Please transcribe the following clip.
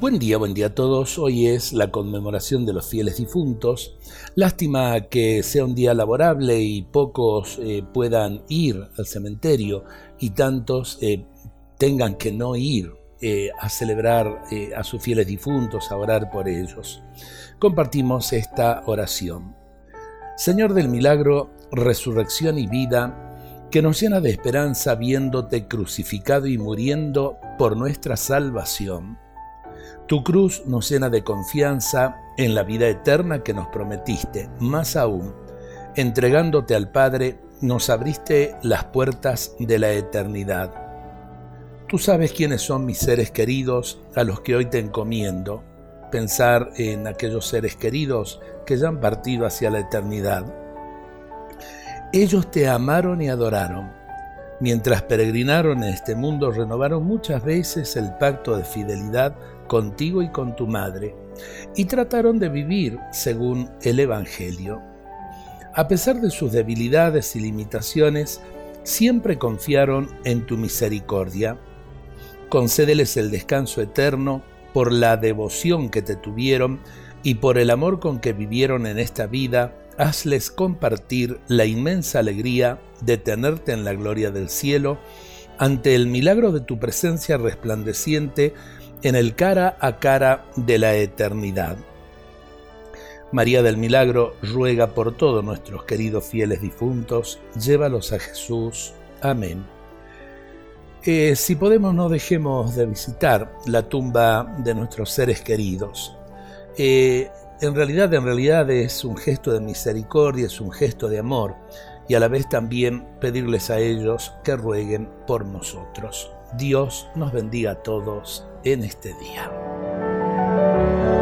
Buen día, buen día a todos. Hoy es la conmemoración de los fieles difuntos. Lástima que sea un día laborable y pocos eh, puedan ir al cementerio y tantos eh, tengan que no ir eh, a celebrar a sus fieles difuntos, a orar por ellos. Compartimos esta oración. Señor del milagro, resurrección y vida, que nos llena de esperanza viéndote crucificado y muriendo por nuestra salvación tu cruz nos llena de confianza en la vida eterna que nos prometiste. Más aún, entregándote al Padre, nos abriste las puertas de la eternidad. Tú sabes quiénes son mis seres queridos a los que hoy te encomiendo. Pensar en aquellos seres queridos que ya han partido hacia la eternidad. Ellos te amaron y adoraron. Mientras peregrinaron en este mundo, renovaron muchas veces el pacto de fidelidad contigo y con tu madre, y trataron de vivir según el Evangelio. A pesar de sus debilidades y limitaciones, siempre confiaron en tu misericordia. Concédeles el descanso eterno por la devoción que te tuvieron y por el amor con que vivieron en esta vida, hazles compartir la inmensa alegría de tenerte en la gloria del cielo, ante el milagro de tu presencia resplandeciente en el cara a cara de la eternidad. María del Milagro ruega por todos nuestros queridos fieles difuntos, llévalos a Jesús. Amén. Eh, si podemos, no dejemos de visitar la tumba de nuestros seres queridos. Eh, en realidad, en realidad es un gesto de misericordia, es un gesto de amor y a la vez también pedirles a ellos que rueguen por nosotros. Dios nos bendiga a todos en este día.